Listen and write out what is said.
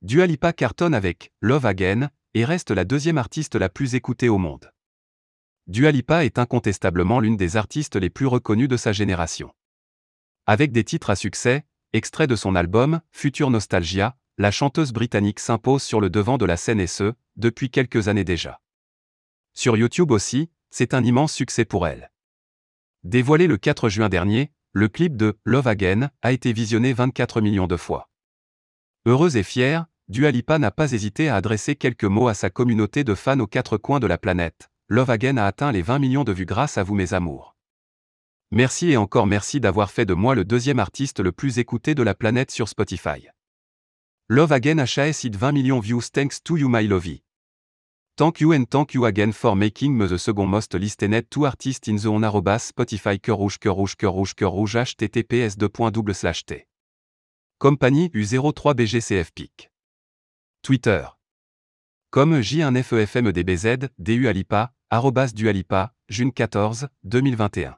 Dua Lipa cartonne avec Love Again et reste la deuxième artiste la plus écoutée au monde. Dua Lipa est incontestablement l'une des artistes les plus reconnues de sa génération. Avec des titres à succès, extraits de son album Future Nostalgia, la chanteuse britannique s'impose sur le devant de la scène et ce, depuis quelques années déjà. Sur YouTube aussi, c'est un immense succès pour elle. Dévoilé le 4 juin dernier, le clip de Love Again a été visionné 24 millions de fois. Heureuse et fière, Dua Lipa n'a pas hésité à adresser quelques mots à sa communauté de fans aux quatre coins de la planète. Love Again a atteint les 20 millions de vues grâce à vous mes amours. Merci et encore merci d'avoir fait de moi le deuxième artiste le plus écouté de la planète sur Spotify. Love Again HAS hit 20 millions views thanks to you my lovey. Thank you and thank you again for making me the second most listened to artist in the on Spotify cœur rouge cœur rouge cœur rouge cœur rouge https t. Compagnie U03 BGCF PIC. Twitter. Comme J1FEFMDBZ, DU Alipa, arrobas du Alipa, June 14, 2021.